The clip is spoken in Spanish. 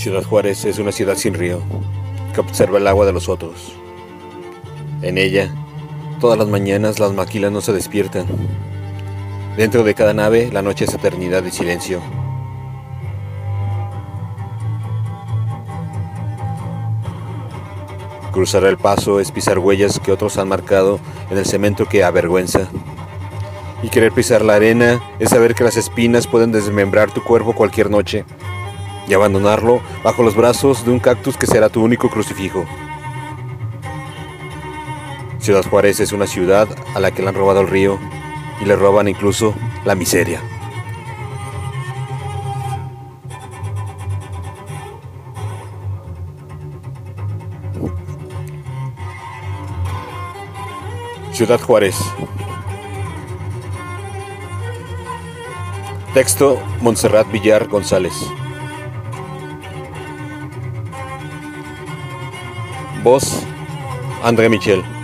Ciudad Juárez es una ciudad sin río, que observa el agua de los otros. En ella, todas las mañanas las maquilas no se despiertan. Dentro de cada nave, la noche es eternidad y silencio. Cruzar el paso es pisar huellas que otros han marcado en el cemento que avergüenza. Y querer pisar la arena es saber que las espinas pueden desmembrar tu cuerpo cualquier noche y abandonarlo bajo los brazos de un cactus que será tu único crucifijo. Ciudad Juárez es una ciudad a la que le han robado el río y le roban incluso la miseria. Ciudad Juárez. Texto Montserrat Villar González. Voz André Michel.